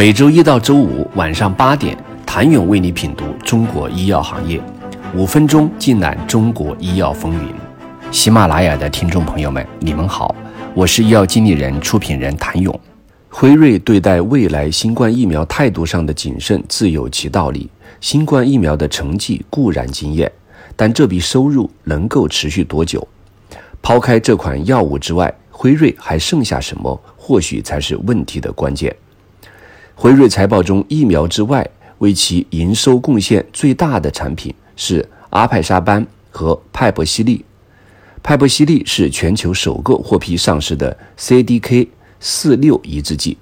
每周一到周五晚上八点，谭勇为你品读中国医药行业，五分钟尽览中国医药风云。喜马拉雅的听众朋友们，你们好，我是医药经理人、出品人谭勇。辉瑞对待未来新冠疫苗态度上的谨慎自有其道理。新冠疫苗的成绩固然惊艳，但这笔收入能够持续多久？抛开这款药物之外，辉瑞还剩下什么？或许才是问题的关键。辉瑞财报中，疫苗之外为其营收贡献最大的产品是阿派沙班和派博西利。派博西利是全球首个获批上市的 CDK 四六抑制剂。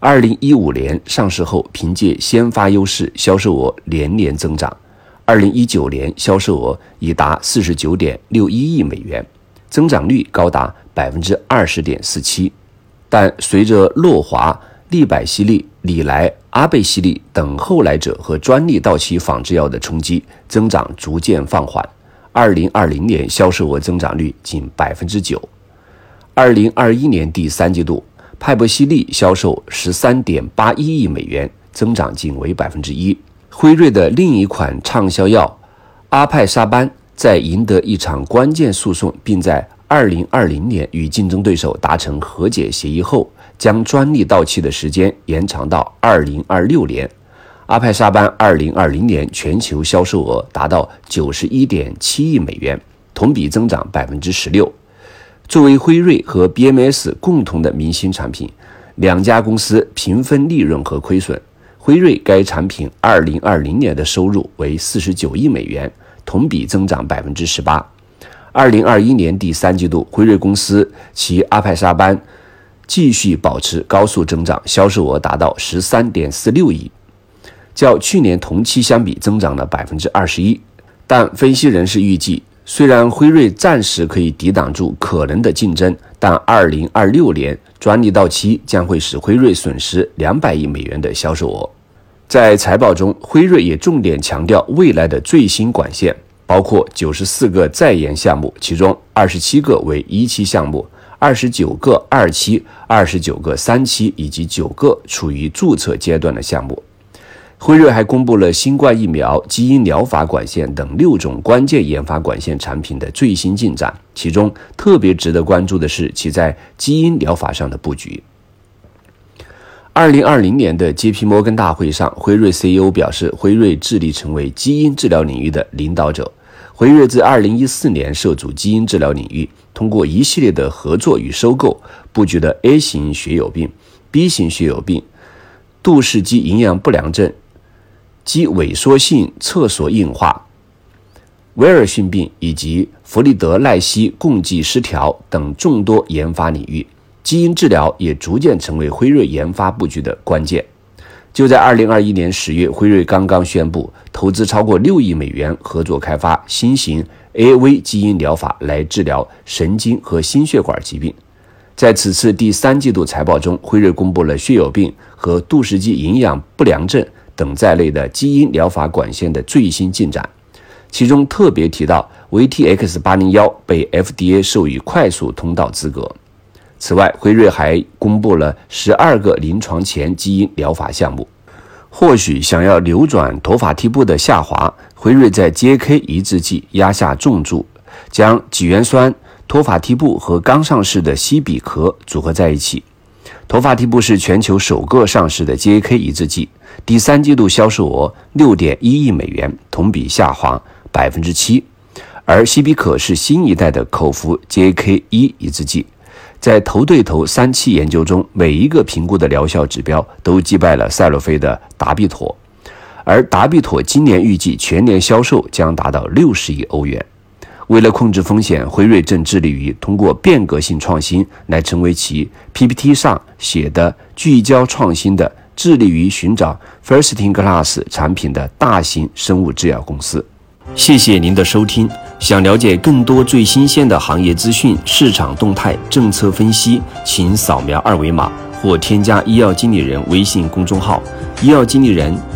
二零一五年上市后，凭借先发优势，销售额连年增长。二零一九年销售额已达四十九点六一亿美元，增长率高达百分之二十点四七。但随着诺华、利百西利、里莱、阿贝西利等后来者和专利到期仿制药的冲击，增长逐渐放缓。二零二零年销售额增长率仅百分之九。二零二一年第三季度，派博西利销售十三点八一亿美元，增长仅为百分之一。辉瑞的另一款畅销药阿派沙班，在赢得一场关键诉讼，并在二零二零年与竞争对手达成和解协议后，将专利到期的时间延长到二零二六年。阿派沙班二零二零年全球销售额达到九十一点七亿美元，同比增长百分之十六。作为辉瑞和 BMS 共同的明星产品，两家公司平分利润和亏损。辉瑞该产品二零二零年的收入为四十九亿美元，同比增长百分之十八。二零二一年第三季度，辉瑞公司其阿派沙班继续保持高速增长，销售额达到十三点四六亿。较去年同期相比，增长了百分之二十一。但分析人士预计，虽然辉瑞暂时可以抵挡住可能的竞争，但二零二六年专利到期将会使辉瑞损失两百亿美元的销售额。在财报中，辉瑞也重点强调未来的最新管线，包括九十四个在研项目，其中二十七个为一期项目，二十九个二期，二十九个三期，以及九个处于注册阶段的项目。辉瑞还公布了新冠疫苗、基因疗法管线等六种关键研发管线产品的最新进展，其中特别值得关注的是其在基因疗法上的布局。二零二零年的 J.P. 摩根大会上，辉瑞 CEO 表示，辉瑞致力成为基因治疗领域的领导者。辉瑞自二零一四年涉足基因治疗领域，通过一系列的合作与收购，布局了 A 型血友病、B 型血友病、杜氏肌营养不良症。肌萎缩性侧索硬化、威尔逊病以及弗里德赖希共济失调等众多研发领域，基因治疗也逐渐成为辉瑞研发布局的关键。就在二零二一年十月，辉瑞刚刚宣布投资超过六亿美元，合作开发新型 A.V. 基因疗法来治疗神经和心血管疾病。在此次第三季度财报中，辉瑞公布了血友病和杜氏肌营养不良症。等在内的基因疗法管线的最新进展，其中特别提到 VTX 八零幺被 FDA 授予快速通道资格。此外，辉瑞还公布了十二个临床前基因疗法项目。或许想要扭转陀法替布的下滑，辉瑞在 JK 抑制剂压下重注，将己元酸、托法替布和刚上市的西比壳组合在一起。头发替布是全球首个上市的 JAK 抑制剂，第三季度销售额六点一亿美元，同比下滑百分之七。而西比可是新一代的口服 JAK 一抑制剂，在头对头三期研究中，每一个评估的疗效指标都击败了赛洛菲的达必妥，而达必妥今年预计全年销售将达到六十亿欧元。为了控制风险，辉瑞正致力于通过变革性创新来成为其 PPT 上写的聚焦创新的、致力于寻找 First-in-class 产品的大型生物制药公司。谢谢您的收听。想了解更多最新鲜的行业资讯、市场动态、政策分析，请扫描二维码或添加医药经理人微信公众号“医药经理人”——